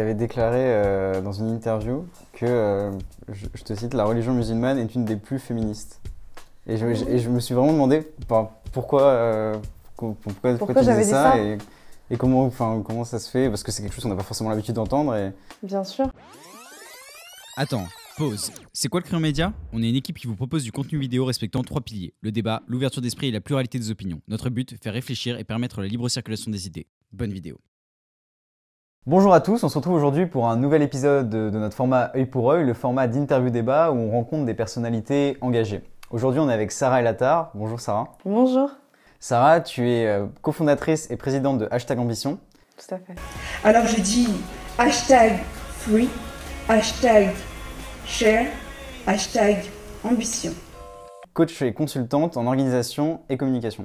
Tu avais déclaré euh, dans une interview que, euh, je, je te cite, la religion musulmane est une des plus féministes. Et je, je- et je me suis vraiment demandé pourquoi, euh, pourquoi, Pourquoi tu disais j'avais dit ça et, et comment, enfin, comment ça se fait, parce que c'est quelque chose qu'on n'a pas forcément l'habitude d'entendre. Et... Bien sûr. Attends, pause. C'est quoi le Crayon Média? On est une équipe qui vous propose du contenu vidéo respectant trois piliers le débat, l'ouverture d'esprit et la pluralité des opinions. Notre but, faire réfléchir et permettre la libre circulation des idées. Bonne vidéo. Bonjour à tous, on se retrouve aujourd'hui pour un nouvel épisode de, notre format œil pour œil, le format d'interview débat où on rencontre des personnalités engagées. Aujourd'hui, on est avec Sarah Elatar. Bonjour Sarah. Bonjour. Sarah, tu es euh, cofondatrice et présidente de Hashtag Ambition. Tout à fait. Alors je dis hashtag free, hashtag share, hashtag ambition. coach et consultante en organisation et communication.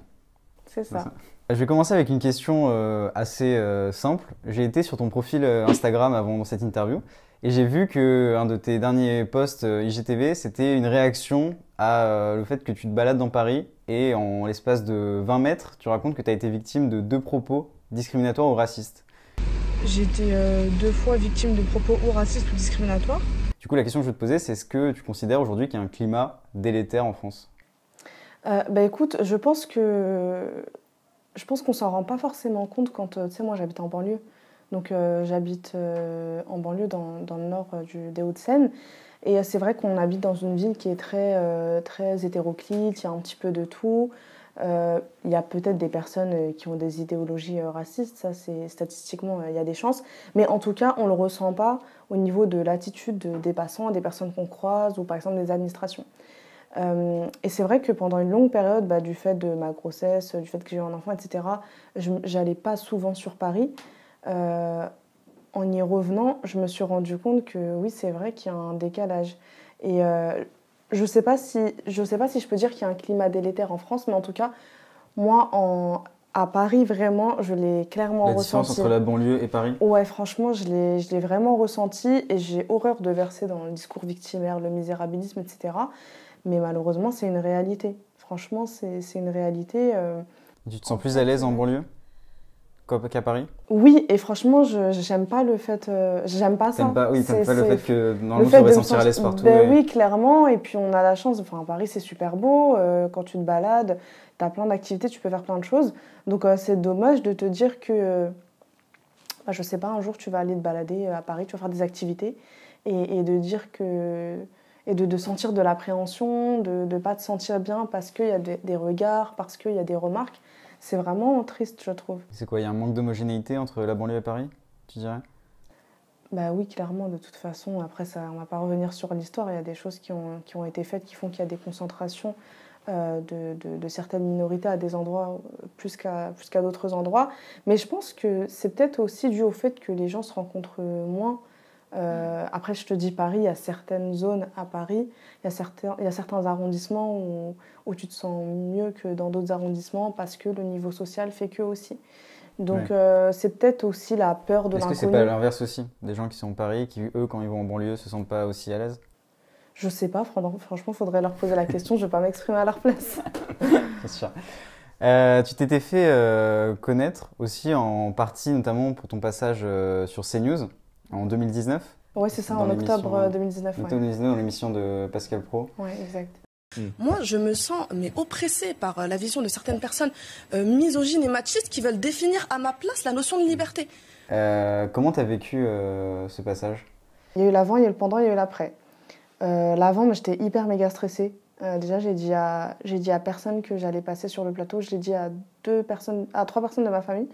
C'est ça. ça. Je vais commencer avec une question euh, assez euh, simple. J'ai été sur ton profil euh, Instagram avant cette interview et j'ai vu que un de tes derniers posts IGTV, c'était une réaction à euh, le fait que tu te balades dans Paris et en l'espace de 20 mètres, tu racontes que tu as été victime de deux propos discriminatoires ou racistes. J'ai été euh, deux fois victime de propos ou racistes ou discriminatoires. Du coup, la question que je veux te poser, c'est est-ce que tu considères aujourd'hui qu'il y a un climat délétère en France? Euh, bah écoute, je pense que je pense qu'on s'en rend pas forcément compte quand euh, tu sais moi j'habite en banlieue. Donc euh, j'habite euh, en banlieue dans, dans le nord des Hauts-de-Seine et c'est vrai qu'on habite dans une ville qui est très très hétéroclite, il y a un petit peu de tout. Il y a peut-être des personnes qui ont des idéologies racistes, ça c'est statistiquement il y a des chances, mais en tout cas on le ressent pas au niveau de l'attitude de- des passants, des personnes qu'on croise ou par exemple des administrations. Euh, et c'est vrai que pendant une longue période, bah, du fait de ma grossesse, du fait que j'ai eu un enfant, etc., je n'allais pas souvent sur Paris. Euh, en y revenant, je me suis rendu compte que oui, c'est vrai qu'il y a un décalage. Et euh, je ne sais, pas si, je sais pas si je peux dire qu'il y a un climat délétère en France, mais en tout cas, moi, en, à Paris, vraiment, je l'ai clairement La différence ressenti. entre la banlieue et Paris? Ouais, franchement, je l'ai vraiment ressenti et j'ai horreur de verser dans le discours victimaire, le misérabilisme, etc. Mais malheureusement, c'est une réalité. Franchement, c'est, une réalité. euh. Tu te sens plus à l'aise en banlieue qu'à Paris? Oui, et franchement, je j'aime pas le fait. euh, j'aime pas ça. Pas, oui, t'aimes pas le fait que le normalement tu fait devrais de me sentir à l'aise partout. Ben oui, clairement. Et puis on a la chance. Enfin, Paris, c'est super beau. euh, quand tu te balades, tu as plein d'activités, tu peux faire plein de choses. Donc euh, c'est dommage de te dire que, bah, je sais pas, un jour tu vas aller te balader à Paris, tu vas faire des activités, et, et de dire que. Et de, de sentir de l'appréhension, de ne pas te sentir bien parce qu'il y a des, des regards, parce qu'il y a des remarques. C'est vraiment triste, je trouve. C'est quoi, il y a un manque d'homogénéité entre la banlieue et Paris, tu dirais? Bah oui, clairement, de toute façon. Après, ça, on va pas revenir sur l'histoire. Il y a des choses qui ont, qui ont été faites qui font qu'il y a des concentrations euh, de, de- de certaines minorités à des endroits euh, plus qu'à plus qu'à d'autres endroits. Mais je pense que c'est peut-être aussi dû au fait que les gens se rencontrent moins. Euh, après, je te dis Paris, il y a certaines zones à Paris, il y a certains, il y a certains arrondissements où, où tu te sens mieux que dans d'autres arrondissements parce que le niveau social fait que aussi. Donc, Ouais. euh, c'est peut-être aussi la peur de Est-ce que l'inconnu. c'est pas l'inverse aussi Des gens qui sont à Paris, qui eux, quand ils vont en banlieue, se sentent pas aussi à l'aise? Je sais pas, fran- franchement, faudrait leur poser la question, je vais pas m'exprimer à leur place. C'est sûr. Euh, tu t'étais fait connaître aussi en partie, notamment pour ton passage sur CNews en 2019. Ouais, c'est ça, Dans en octobre euh, euh, 2019. En Ouais. 2019, dans l'émission de Pascal Pro. ouais, exact. Moi, je me sens mais oppressée par euh, la vision de certaines personnes euh, misogynes et machistes qui veulent définir à ma place la notion de liberté. Euh, comment t'as vécu euh, ce passage? Il y a eu l'avant, il y a eu le pendant, il y a eu l'après. Euh, l'avant, moi, j'étais hyper méga stressée. Euh, déjà, j'ai dit, à, j'ai dit à personne que j'allais passer sur le plateau. Je l'ai dit à, deux personnes, à trois personnes de ma famille.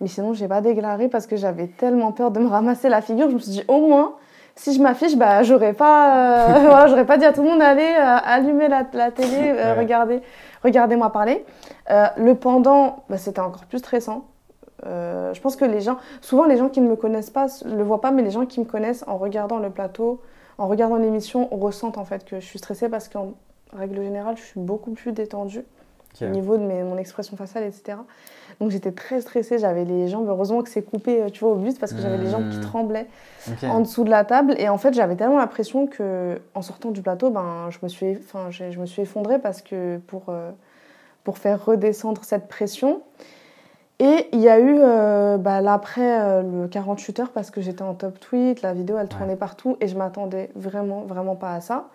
Mais sinon, j'ai pas déclaré parce que j'avais tellement peur de me ramasser la figure. Je me suis dit, au moins, si je m'affiche, bah, j'aurais pas, euh, voilà, j'aurais pas dit à tout le monde, allez, euh, allumer la, la télé, euh, Ouais. regardez, regardez-moi parler. Euh, le pendant, bah, c'était encore plus stressant. Je pense que les gens, souvent les gens qui ne me connaissent pas le voient pas, mais les gens qui me connaissent en regardant le plateau, en regardant l'émission, ressentent en fait que je suis stressée parce qu'en règle générale, je suis beaucoup plus détendue Au niveau de mes- mon expression faciale, etc. Donc j'étais très stressée, j'avais les jambes, heureusement que c'est coupé, euh, tu vois, au but parce que j'avais les jambes qui Mmh. tremblaient en dessous de la table. Et en fait, j'avais tellement l'impression que, en sortant du plateau, ben, je me suis, enfin, je me suis effondrée parce que pour, euh, pour faire redescendre cette pression, Et il y a eu, euh, bah, là, après euh, le 48 heures, parce que j'étais en top tweet, la vidéo, elle tournait partout, et je m'attendais vraiment, vraiment pas à ça.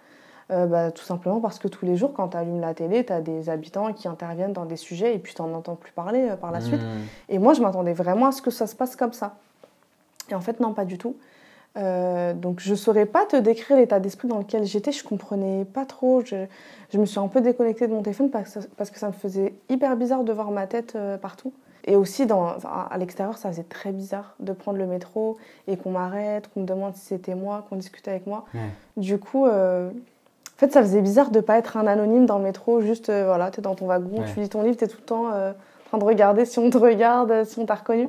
Euh, bah, tout simplement parce que tous les jours, quand tu allumes la télé, tu as des habitants qui interviennent dans des sujets, et puis tu n'en entends plus parler par la suite. Mmh. Et moi, je m'attendais vraiment à ce que ça se passe comme ça. Et en fait, non, pas du tout. Euh, donc je saurais pas te décrire l'état d'esprit dans lequel j'étais, je comprenais pas trop, je, je, me suis un peu déconnectée de mon téléphone parce, parce, que ça me faisait hyper bizarre de voir ma tête euh, partout. Et aussi dans, à l'extérieur, ça faisait très bizarre de prendre le métro et qu'on m'arrête, qu'on me demande si c'était moi, qu'on discute avec moi. Ouais. Du coup, euh, en fait, ça faisait bizarre de pas être un anonyme dans le métro, juste euh, voilà, tu es dans ton wagon, Ouais. tu lis ton livre, tu es tout le temps euh, en train de regarder si on te regarde, si on t'a reconnu.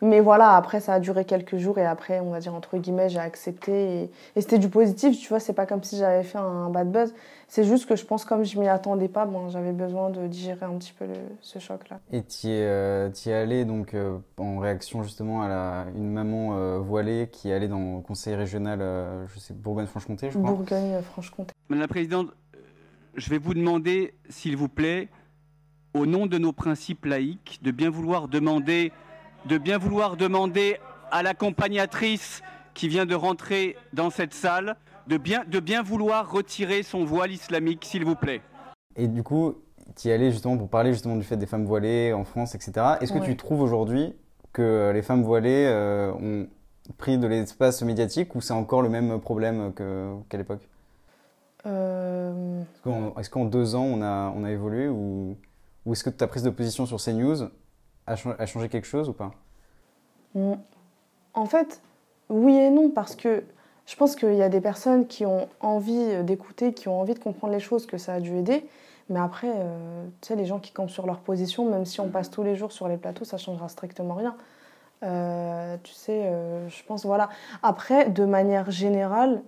Mais voilà, après, ça a duré quelques jours et après, on va dire, entre guillemets, j'ai accepté. Et, et c'était du positif, tu vois, c'est pas comme si j'avais fait un bad buzz. C'est juste que je pense, comme je m'y attendais pas, bon, j'avais besoin de digérer un petit peu le- ce choc-là. Et tu y, es, euh, es allé donc euh, en réaction justement à la, une maman euh, voilée qui est allée dans le conseil régional, euh, je sais, Bourgogne-Franche-Comté, je crois. Bourgogne-Franche-Comté. Madame la Présidente, je vais vous demander, s'il vous plaît, au nom de nos principes laïques, de bien vouloir demander, de bien vouloir demander à l'accompagnatrice qui vient de rentrer dans cette salle, de bien, de bien vouloir retirer son voile islamique, s'il vous plaît. Et du coup, tu y es allé justement pour parler justement du fait des femmes voilées en France, etc. Est-ce que Ouais. tu trouves aujourd'hui que euh, les femmes voilées euh, ont pris de l'espace médiatique ou c'est encore le même problème qu'à l'époque? Euh, Est-ce qu'en, deux ans, on a, on a évolué ou, ou est-ce que ta prise de position sur CNews a, cha- a changé quelque chose ou pas? Mm. En fait, oui et non, parce que je pense qu'il y a des personnes qui ont envie d'écouter, qui ont envie de comprendre les choses, que ça a dû aider. Mais après, euh, tu sais, les gens qui campent sur leur position, même si on passe tous les jours sur les plateaux, ça changera strictement rien. Euh, tu sais, euh, je pense, voilà. Après, de manière générale,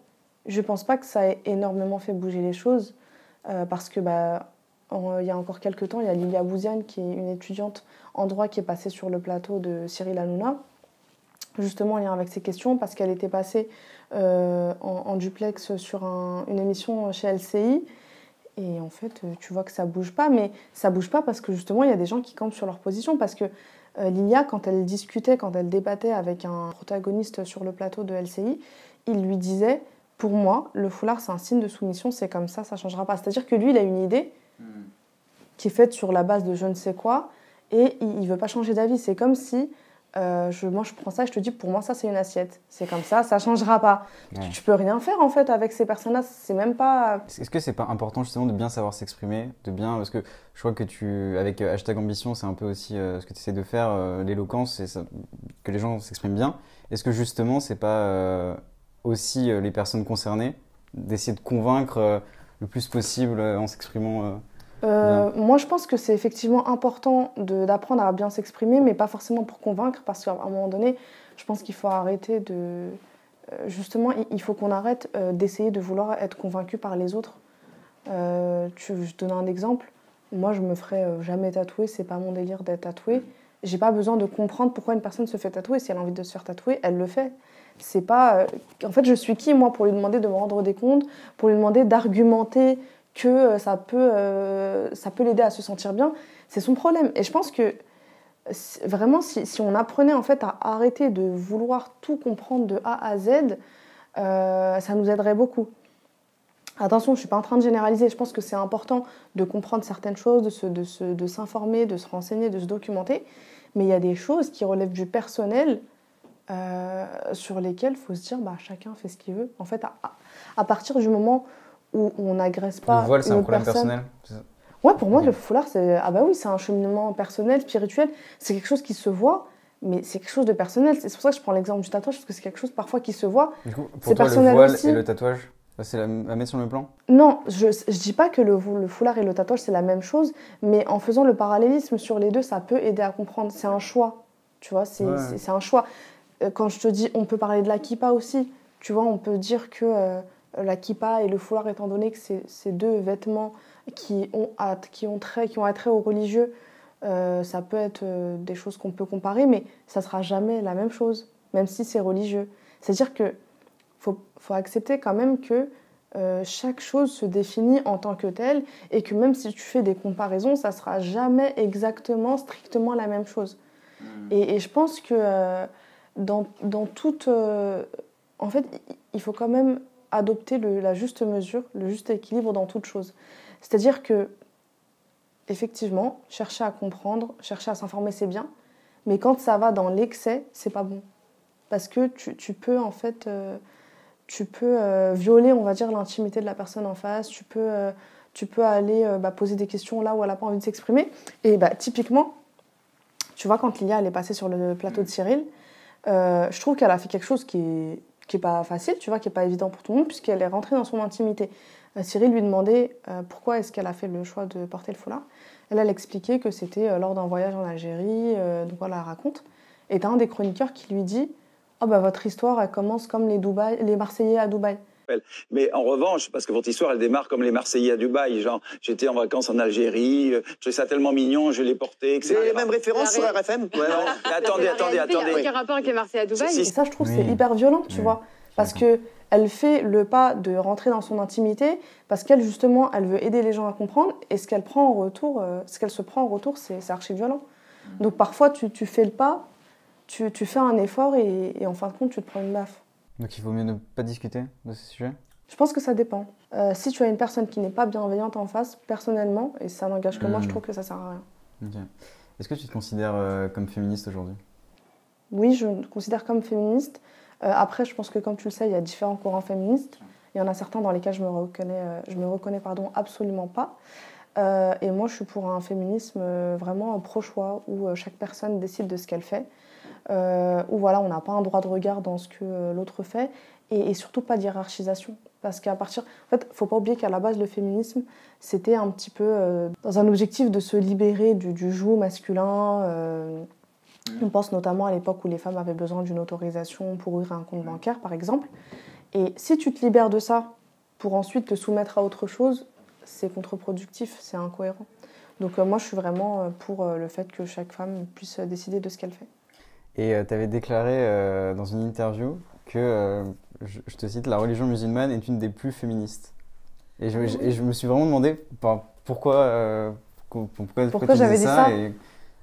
je pense pas que ça ait énormément fait bouger les choses, euh, parce que, bah, en- il y a encore quelques temps, il y a Lilia Bouziane, qui est une étudiante en droit, qui est passée sur le plateau de Cyril Hanouna justement en lien avec ces questions parce qu'elle était passée euh, en, duplex sur un- une émission chez LCI. Et en fait, euh, tu vois que ça bouge pas, mais ça bouge pas parce que justement, il y a des gens qui campent sur leur position. Parce que euh, Lilia, quand elle discutait, quand elle débattait avec un protagoniste sur le plateau de LCI, il lui disait Pour moi, le foulard, c'est un signe de soumission, c'est comme ça, ça changera pas. C'est-à-dire que lui, il a une idée qui est faite sur la base de je ne sais quoi et il, il veut pas changer d'avis. C'est comme si euh, je, moi je prends ça et je te dis pour moi ça c'est une assiette. C'est comme ça, ça changera pas. Ouais. Tu, tu peux rien faire en fait avec ces personnes-là. C'est même pas. Est-ce que c'est pas important justement de bien savoir s'exprimer, de bien parce que je crois que tu avec euh, hashtag ambition c'est un peu aussi euh, ce que tu essaies de faire l'éloquence ça- que les gens s'expriment bien. Est-ce que justement c'est pas aussi les personnes concernées d'essayer de convaincre le plus possible en s'exprimant euh, moi je pense que c'est effectivement important d'apprendre à bien s'exprimer, mais pas forcément pour convaincre, parce qu'à un moment donné, je pense qu'il faut arrêter de. euh, Justement, il- faut qu'on arrête euh, d'essayer de vouloir être convaincu par les autres. Euh, tu, je te donne un exemple. Moi, je me ferai jamais tatouer, c'est pas mon délire d'être tatoué. J'ai pas besoin de comprendre pourquoi une personne se fait tatouer. Si elle a envie de se faire tatouer, elle le fait. C'est pas. En fait, je suis qui, moi, pour lui demander de me rendre des comptes, pour lui demander d'argumenter que euh, ça peut, euh, ça peut l'aider à se sentir bien C'est son problème. Et je pense que vraiment, si, si on apprenait en fait à arrêter de vouloir tout comprendre de A à Z, euh, ça nous aiderait beaucoup. Attention, je ne suis pas en train de généraliser. Je pense que c'est important de comprendre certaines choses, de, se- de, de s'informer, de se renseigner, de se documenter. Mais il y a des choses qui relèvent du personnel sur lesquelles il faut se dire bah, chacun fait ce qu'il veut. En fait, à- à partir du moment où on n'agresse pas le voile c'est un problème personne- personnel Ouais, pour moi, le foulard, c'est ah bah oui, c'est un cheminement personnel, spirituel. C'est quelque chose qui se voit, mais c'est quelque chose de personnel. C'est pour ça que je prends l'exemple du tatouage, parce que c'est quelque chose parfois qui se voit. Du coup, pour toi le voile aussi. et le tatouage c'est la- mettre sur le plan? Non, je ne dis pas que le, le foulard et le tatouage, c'est la même chose, mais en faisant le parallélisme sur les deux, ça peut aider à comprendre. C'est un choix, tu vois, c'est Ouais. un choix. Euh, Quand je te dis, on peut parler de la kippa aussi, tu vois, on peut dire que euh, la kippa et le foulard, étant donné que c'est c'est deux vêtements qui ont, at- qui ont, trait, qui ont attrait aux religieux, euh, ça peut être euh, des choses qu'on peut comparer, mais ça sera jamais la même chose, même si c'est religieux. C'est-à-dire que faut, faut accepter quand même que euh, chaque chose se définit en tant que telle et que même si tu fais des comparaisons, ça sera jamais exactement, strictement la même chose. Et, et je pense que euh, dans, dans toute. euh, en fait, il faut quand même adopter la juste mesure, le juste équilibre dans toute chose. C'est-à-dire que, effectivement, chercher à comprendre, chercher à s'informer, c'est bien. Mais quand ça va dans l'excès, c'est pas bon. Parce que tu, peux, en fait. euh, tu peux euh, violer, on va dire, l'intimité de la personne en face. Tu peux, euh, tu peux aller bah, poser des questions là où elle n'a pas envie de s'exprimer. Et bah, typiquement, tu vois, quand Lilia elle est passée sur le plateau de Cyril, je trouve qu'elle a fait quelque chose qui est, qui est pas facile, tu vois, qui est pas évident pour tout le monde, puisqu'elle est rentrée dans son intimité. Euh, Cyril lui demandait euh, pourquoi est-ce qu'elle a fait le choix de porter le foulard? Elle, elle expliquait que c'était euh, lors d'un voyage en Algérie, donc voilà, elle raconte. Et t'as un des chroniqueurs qui lui dit Oh, bah, votre histoire, commence comme les, Dubaï, les Marseillais à Dubaï. Mais en revanche, parce que votre histoire, elle démarre comme les Marseillais à Dubaï, genre j'étais en vacances en Algérie, euh, je trouvais ça tellement mignon, je l'ai porté, etc. C'est les mêmes références sur RFM Ouais. Mais attendez, attendez, Il y a attendez. aucun rapport avec les Marseillais à Dubaï. Et ça, je trouve, Oui. c'est hyper violent, tu Oui. vois. Parce que elle fait le pas de rentrer dans son intimité, parce qu'elle, justement, elle veut aider les gens à comprendre, et ce qu'elle prend en retour, euh, ce qu'elle se prend en retour, c'est c'est archi violent. Donc parfois, tu, tu fais le pas, tu, tu fais un effort, et, et en fin de compte, tu te prends une baffe. Donc il vaut mieux ne pas discuter de ce sujet Je pense que ça dépend. Euh, si tu as une personne qui n'est pas bienveillante en face, personnellement, et ça n'engage que moi, je trouve que ça sert à rien. Est-ce que tu te considères euh, comme féministe aujourd'hui? Oui, je me considère comme féministe. Euh, après, je pense que comme tu le sais, il y a différents courants féministes. Il y en a certains dans lesquels je me reconnais, je me reconnais pardon, absolument pas. Et moi, je suis pour un féminisme vraiment pro-choix, où chaque personne décide de ce qu'elle fait, euh, où voilà, on n'a pas un droit de regard dans ce que euh, l'autre fait, et, surtout pas d'hierarchisation. Parce qu'à partir. En fait, faut pas oublier qu'à la base, le féminisme, c'était un petit peu euh, dans un objectif de se libérer du, joug masculin. euh, on pense notamment à l'époque où les femmes avaient besoin d'une autorisation pour ouvrir un compte bancaire, par exemple. Et si tu te libères de ça pour ensuite te soumettre à autre chose, c'est contre-productif, c'est incohérent. Donc moi, je suis vraiment pour le fait que chaque femme puisse décider de ce qu'elle fait. Et tu avais déclaré euh, dans une interview que, euh, je, je te cite, la religion musulmane est une des plus féministes. Et je, je- et je me suis vraiment demandé enfin, pourquoi, euh, pourquoi, pourquoi, Pourquoi j'avais dit ça et,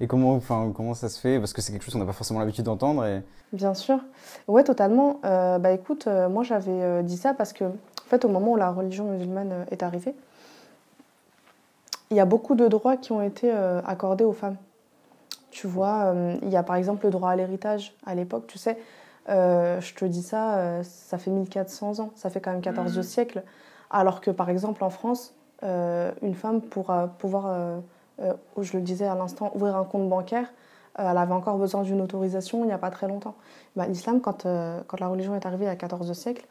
et comment, enfin, comment ça se fait? Parce que c'est quelque chose qu'on n'a pas forcément l'habitude d'entendre. Et... Bien sûr. Ouais, totalement. Euh, bah écoute, euh, moi j'avais euh, dit ça parce que, en fait, au moment où la religion musulmane euh, est arrivée, il y a beaucoup de droits qui ont été euh, accordés aux femmes. Tu vois, euh, il y a par exemple le droit à l'héritage à l'époque, tu sais. euh, je te dis ça, euh, ça fait 1400 ans, ça fait quand même 14 siècles. Alors que par exemple en France, euh, une femme pour pouvoir, je le disais à l'instant, ouvrir un compte bancaire, elle avait encore besoin d'une autorisation il n'y a pas très longtemps. Bah, L'islam, quand, quand la religion est arrivée il y a 14 siècles,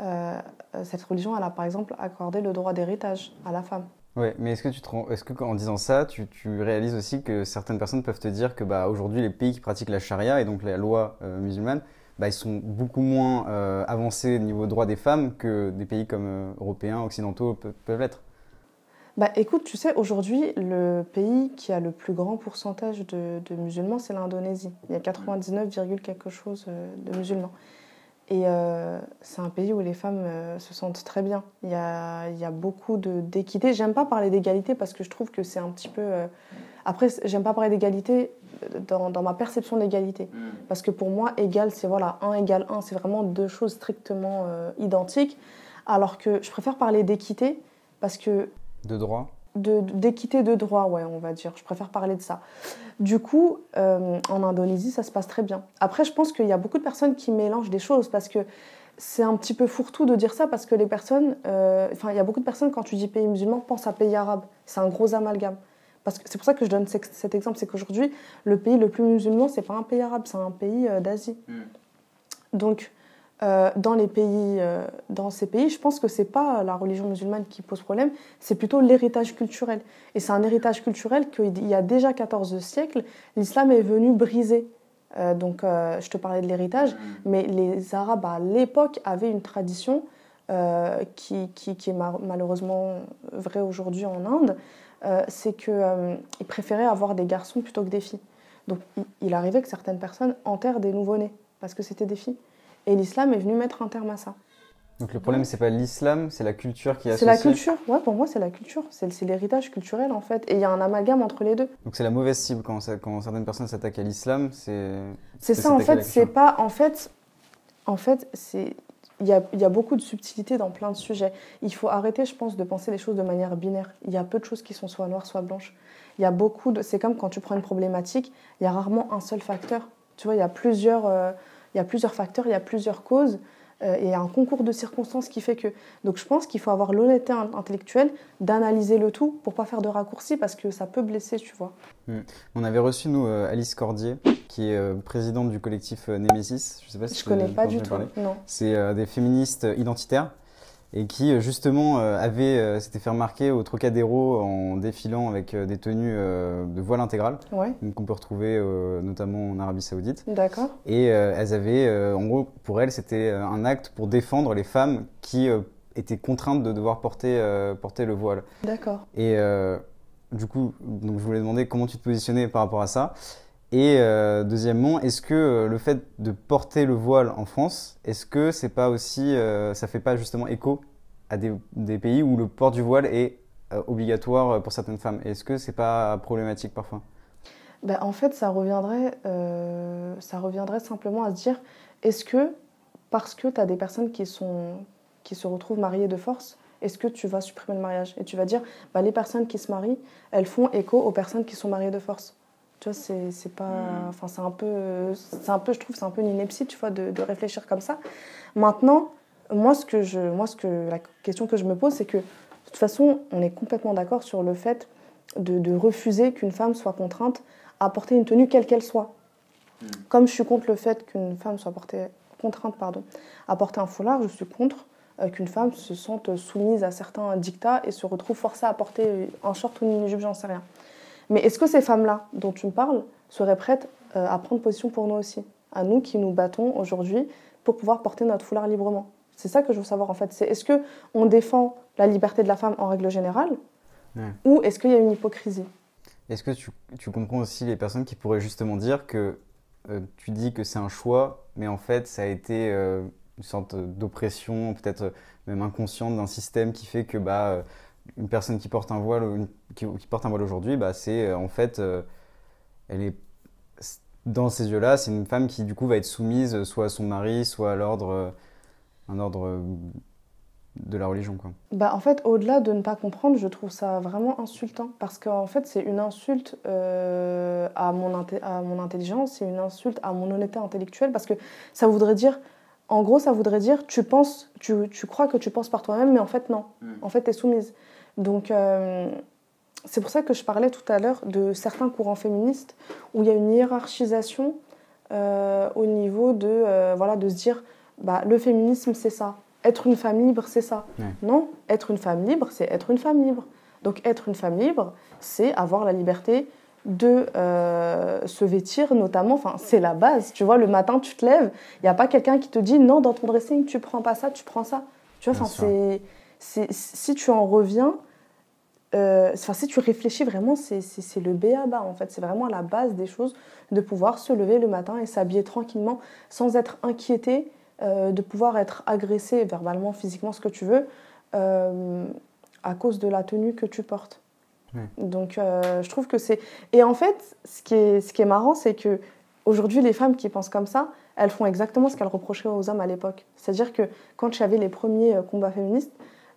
euh, euh, cette religion, elle a par exemple accordé le droit d'héritage à la femme. Ouais, mais est-ce que tu te est-ce que en disant ça, tu, tu réalises aussi que certaines personnes peuvent te dire que bah aujourd'hui les pays qui pratiquent la charia et donc la loi euh, musulmane, bah ils sont beaucoup moins euh, avancés au niveau droit des femmes que des pays comme euh, européens, occidentaux pe- peuvent l'être. Bah écoute, tu sais, aujourd'hui, le pays qui a le plus grand pourcentage de, de musulmans, c'est l'Indonésie. Il y a 99, virgule quelque chose euh, de musulmans. Et euh, c'est un pays où les femmes euh, se sentent très bien. Il y a, il y a beaucoup de- d'équité. J'aime pas parler d'égalité parce que je trouve que c'est un petit peu. euh, Après, j'aime pas parler d'égalité dans, dans ma perception d'égalité. Parce que pour moi, égal, c'est voilà, 1 égale 1, c'est vraiment deux choses strictement euh, identiques. Alors que je préfère parler d'équité parce que De droit. D'équité de droit, ouais, on va dire. Je préfère parler de ça. Du coup, euh, en Indonésie, ça se passe très bien. Après, je pense qu'il y a beaucoup de personnes qui mélangent des choses parce que c'est un petit peu fourre-tout de dire ça parce que les personnes, euh, enfin, il y a beaucoup de personnes quand tu dis pays musulman pensent à pays arabe. C'est un gros amalgame. Parce que c'est pour ça que je donne ce- cet exemple, c'est qu'aujourd'hui, le pays le plus musulman, c'est pas un pays arabe, c'est un pays euh, d'Asie. Donc, euh, dans les pays, euh, dans ces pays, je pense que c'est pas la religion musulmane qui pose problème, c'est plutôt l'héritage culturel. Et c'est un héritage culturel qu'il y a déjà 14 siècles, l'islam est venu briser. Euh, donc, je te parlais de l'héritage, mais les Arabes à l'époque avaient une tradition qui, est ma- malheureusement vraie aujourd'hui en Inde, c'est qu'ils préféraient avoir des garçons plutôt que des filles. Donc, il, il arrivait que certaines personnes enterrent des nouveau-nés parce que c'était des filles. Et l'islam est venu mettre un terme à ça. Donc le problème, c'est pas l'islam, c'est la culture qui est C'est la culture, ouais, pour moi c'est la culture, c'est l'héritage culturel en fait. Et il y a un amalgame entre les deux. Donc c'est la mauvaise cible quand, ça- quand certaines personnes s'attaquent à l'islam, c'est. Ça en fait, c'est pas. En fait, en fait c'est. Il y, a, il y a beaucoup de subtilités dans plein de sujets. Il faut arrêter, je pense, de penser les choses de manière binaire. Il y a peu de choses qui sont soit noires, soit blanches. Il y a beaucoup de. C'est comme quand tu prends une problématique, il y a rarement un seul facteur. Tu vois, il y a plusieurs, euh, il y a plusieurs facteurs, il y a plusieurs causes. euh, et il y a un concours de circonstances qui fait que. Donc je pense qu'il faut avoir l'honnêteté in- intellectuelle d'analyser le tout pour pas faire de raccourcis parce que ça peut blesser, tu vois. On avait reçu, nous, euh, Alice Cordier, qui est euh, présidente du collectif Némésis. Je sais pas si Je tu- connais pas du tout. C'est des féministes identitaires et qui, euh, justement, euh, avaient euh, s'étaient fait remarquer au Trocadéro en défilant avec des tenues de voile intégral, Ouais, qu'on peut retrouver notamment en Arabie Saoudite. d'accord. Et elles avaient, en gros, pour elles, c'était un acte pour défendre les femmes qui étaient contraintes de devoir porter, porter le voile. D'accord. Et du coup, donc je voulais demander comment tu te positionnais par rapport à ça. Et euh, deuxièmement, est-ce que euh, le fait de porter le voile en France, est-ce que c'est pas aussi, euh, ça fait pas justement écho à des, pays où le port du voile est obligatoire pour certaines femmes? Est-ce que c'est pas problématique parfois? Ben, en fait, ça reviendrait, ça reviendrait simplement à se dire est-ce que, parce que tu as des personnes qui, sont, qui se retrouvent mariées de force, est-ce que tu vas supprimer le mariage? Et tu vas dire bah, les personnes qui se marient, elles font écho aux personnes qui sont mariées de force. Tu vois, c'est c'est pas. Enfin, c'est un peu. C'est un peu, je trouve, c'est un peu une ineptie, tu vois, de, de réfléchir comme ça. Maintenant, moi, ce que je, moi, ce que, la question que je me pose, c'est que, de toute façon, on est complètement d'accord sur le fait de, de refuser qu'une femme soit contrainte à porter une tenue quelle qu'elle soit. Comme je suis contre le fait qu'une femme soit portée, contrainte pardon, à porter un foulard, je suis contre euh, qu'une femme se sente soumise à certains dictats et se retrouve forcée à porter un short ou une jupe, j'en sais rien. Mais est-ce que ces femmes-là dont tu me parles seraient prêtes euh, à prendre position pour nous aussi? À nous qui nous battons aujourd'hui pour pouvoir porter notre foulard librement C'est ça que je veux savoir en fait. C'est est-ce que on défend la liberté de la femme en règle générale Ouais. ou est-ce qu'il y a une hypocrisie? Est-ce que tu, tu comprends aussi les personnes qui pourraient justement dire que euh, tu dis que c'est un choix, mais en fait ça a été euh, une sorte d'oppression, peut-être même inconsciente d'un système qui fait que bah, une personne qui porte un voile, qui, porte un voile aujourd'hui, bah, c'est euh, en fait, euh, elle est dans ces yeux-là, c'est une femme qui du coup va être soumise soit à son mari, soit à l'ordre, euh, un ordre de la religion quoi. Bah, en fait, au-delà de ne pas comprendre, je trouve ça vraiment insultant. Parce qu'en fait, c'est une insulte à, mon à mon intelligence, c'est une insulte à mon honnêteté intellectuelle. Parce que ça voudrait dire, en gros, ça voudrait dire, tu penses, tu, tu crois que tu penses par toi-même, mais en fait, non. En fait, tu es soumise. Donc, euh, c'est pour ça que je parlais tout à l'heure de certains courants féministes où il y a une hiérarchisation euh, au niveau de, euh, voilà, de se dire, bah, le féminisme, c'est ça. Être une femme libre, c'est ça. Ouais. Non, être une femme libre, c'est être une femme libre. Donc être une femme libre, c'est avoir la liberté de euh, se vêtir, notamment, enfin, c'est la base. Tu vois, le matin, tu te lèves, il n'y a pas quelqu'un qui te dit non, dans ton dressing, tu prends pas ça, tu prends ça. Tu vois, enfin, c'est, si tu en reviens, euh, si tu réfléchis vraiment, c'est, le B à bas, en fait. C'est vraiment la base des choses de pouvoir se lever le matin et s'habiller tranquillement sans être inquiété, euh, de pouvoir être agressé verbalement, physiquement, ce que tu veux, euh, à cause de la tenue que tu portes. Ouais. Donc, euh, je trouve que c'est. Et en fait, ce qui est, ce qui est marrant, c'est que aujourd'hui, les femmes qui pensent comme ça, elles font exactement ce qu'elles reprochaient aux hommes à l'époque. C'est-à-dire que quand j'avais les premiers euh, combats féministes,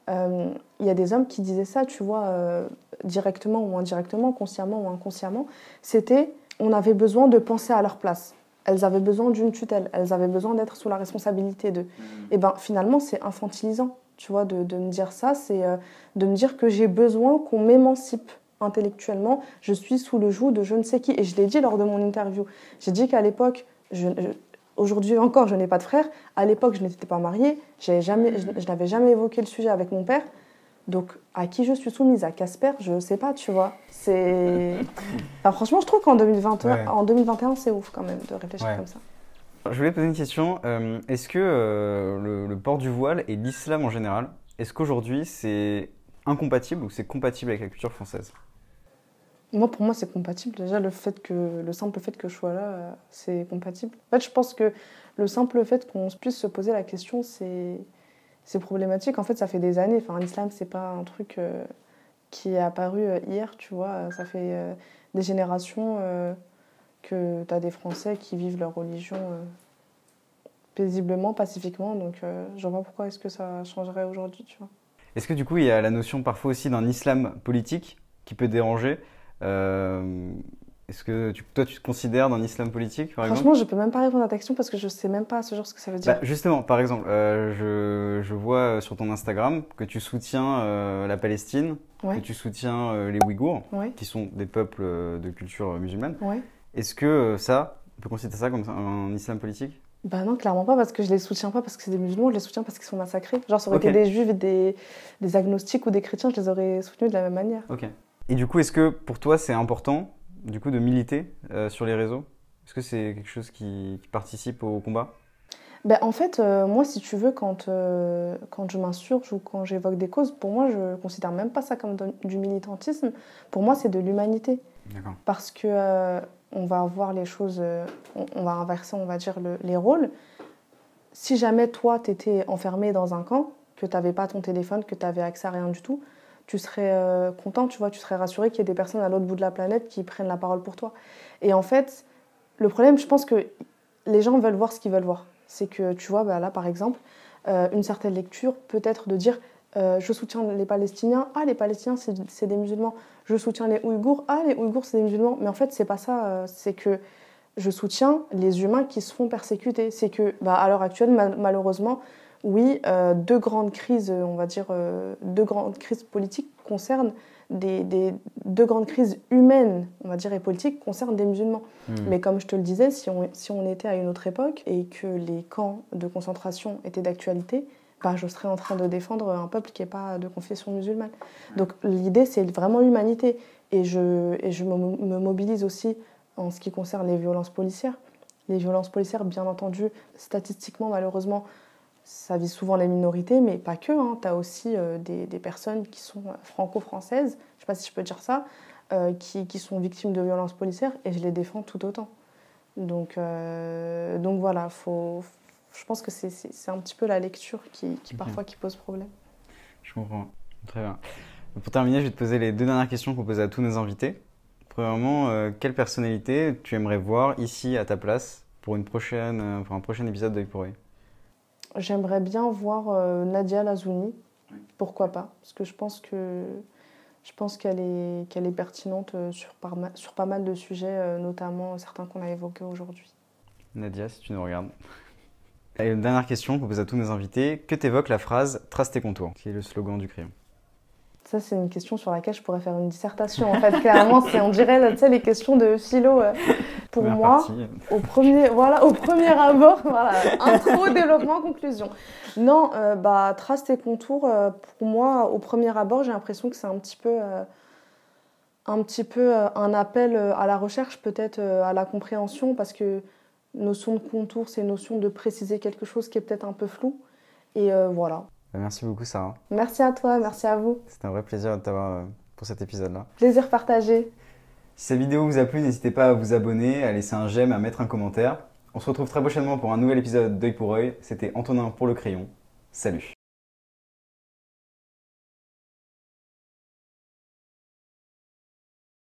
euh, il y a des hommes qui disaient ça, tu vois, euh, directement ou indirectement, consciemment ou inconsciemment. C'était on avait besoin de penser à leur place. Elles avaient besoin d'une tutelle, elles avaient besoin d'être sous la responsabilité de. Et ben finalement, c'est infantilisant, tu vois, de, de me dire ça, c'est euh, de me dire que j'ai besoin qu'on m'émancipe intellectuellement. Je suis sous le joug de je ne sais qui. Et je l'ai dit lors de mon interview. J'ai dit qu'à l'époque, je, je- aujourd'hui encore, je n'ai pas de frère. À l'époque, je n'étais pas mariée. Jamais, je, je n'avais jamais évoqué le sujet avec mon père. Donc, à qui je suis soumise? À Casper? Je ne sais pas, tu vois. C'est. Enfin, franchement, je trouve qu'en 2021, Ouais. en 2021, c'est ouf quand même de réfléchir Ouais. comme ça. Je voulais poser une question. Euh, Est-ce que euh, le, port du voile et l'islam en général, est-ce qu'aujourd'hui c'est incompatible ou c'est compatible avec la culture française? Moi, pour moi, c'est compatible. Déjà, le, simple fait que je sois là, euh, c'est compatible. En fait, je pense que le simple fait qu'on puisse se poser la question, c'est problématique. En fait, ça fait des années. Enfin, l'islam, c'est pas un truc qui est apparu hier, tu vois. Ça fait des générations que tu as des Français qui vivent leur religion euh, paisiblement, pacifiquement. Donc, euh, je vois pourquoi est-ce que ça changerait aujourd'hui, tu vois. Est-ce que du coup, il y a la notion parfois aussi d'un islam politique qui peut déranger Euh, Est-ce que tu- toi, tu te considères d'un islam politique, par exemple? Franchement, je peux même pas répondre à ta question parce que je sais même pas à ce jour ce que ça veut dire. Bah, justement, par exemple, euh, je, je vois sur ton Instagram que tu soutiens la Palestine, Ouais. que tu soutiens les Ouïghours, Ouais. qui sont des peuples de culture musulmane. Ouais. Est-ce que euh, ça, on peut considérer ça comme un, un islam politique? Bah non, clairement pas, parce que je les soutiens pas parce que c'est des musulmans, je les soutiens parce qu'ils sont massacrés. Genre, ça aurait été des juifs, des, des agnostiques ou des chrétiens, je les aurais soutenus de la même manière. Ok. Et du coup, est-ce que pour toi, c'est important du coup de militer euh, sur les réseaux? Est-ce que c'est quelque chose qui, qui participe au combat? Ben, en fait, euh, moi, si tu veux, quand, euh, quand je m'insurge ou quand j'évoque des causes, pour moi, je considère même pas ça comme de- du militantisme. Pour moi, c'est de l'humanité. D'accord. Parce que on va voir les choses, euh, on, va inverser, on va dire, le- les rôles. Si jamais toi, tu étais enfermé dans un camp, que tu n'avais pas ton téléphone, que tu avais accès à rien du tout, tu serais euh, content, tu vois, tu serais rassuré qu'il y ait des personnes à l'autre bout de la planète qui prennent la parole pour toi. Et en fait, le problème, je pense que les gens veulent voir ce qu'ils veulent voir. C'est que, tu vois, bah là, par exemple, euh, une certaine lecture peut être de dire euh, je soutiens les Palestiniens, ah, les Palestiniens, c'est des musulmans. Je soutiens les Ouïghours, ah, les Ouïghours, c'est des musulmans. Mais en fait, c'est pas ça. euh, c'est que je soutiens les humains qui se font persécuter. C'est que, bah, à l'heure actuelle, mal- malheureusement, oui, euh, deux grandes crises, on va dire, deux grandes crises politiques concernent des, des- deux grandes crises humaines, on va dire, et politiques concernent des musulmans. Hmm. Mais comme je te le disais, si on, si on était à une autre époque et que les camps de concentration étaient d'actualité, je serais en train de défendre un peuple qui n'est pas de confession musulmane. Donc l'idée, c'est vraiment l'humanité. Et je, et je me, me mobilise aussi en ce qui concerne les violences policières. Les violences policières, bien entendu, statistiquement, malheureusement, ça vise souvent les minorités, mais pas que. Tu as aussi euh, des, des personnes qui sont franco-françaises, je ne sais pas si je peux dire ça, euh, qui, qui sont victimes de violences policières, et je les défends tout autant. Donc, euh, donc voilà, faut, je pense que c'est- un petit peu la lecture qui, parfois qui pose problème. Je comprends. Très bien. Pour terminer, je vais te poser les deux dernières questions qu'on pose à tous nos invités. Premièrement, euh, quelle personnalité tu aimerais voir ici à ta place pour, une prochaine, euh, pour un prochain épisode pour œil? J'aimerais bien voir euh, Nadia Lazouni, pourquoi pas, parce que je pense que je pense qu'elle est qu'elle est pertinente sur, par sur pas mal de sujets, notamment certains qu'on a évoqués aujourd'hui. Nadia, si tu nous regardes. Et une dernière question qu'on pose à tous nos invités. Que t'évoque la phrase Trace tes contours qui est le slogan du crayon? Ça, c'est une question sur laquelle je pourrais faire une dissertation. En fait, clairement, c'est on dirait tu sais, les questions de philo. euh, Pour Première moi, partie. au premier, voilà, au premier abord, voilà, intro, développement, conclusion. Non, euh, bah, trace tes contours. euh, pour moi, au premier abord, j'ai l'impression que c'est un petit peu, un petit peu un appel à la recherche, peut-être à la compréhension, parce que notion de contour, c'est notion de préciser quelque chose qui est peut-être un peu flou. Et euh, voilà. Bah, Merci beaucoup, Sarah. Merci à toi, merci à vous. C'était un vrai plaisir de t'avoir euh, pour cet épisode-là. Plaisir partagé. Si cette vidéo vous a plu, n'hésitez pas à vous abonner, à laisser un j'aime, à mettre un commentaire. On se retrouve très prochainement pour un nouvel épisode d'œil pour œil. C'était Antonin pour le crayon. Salut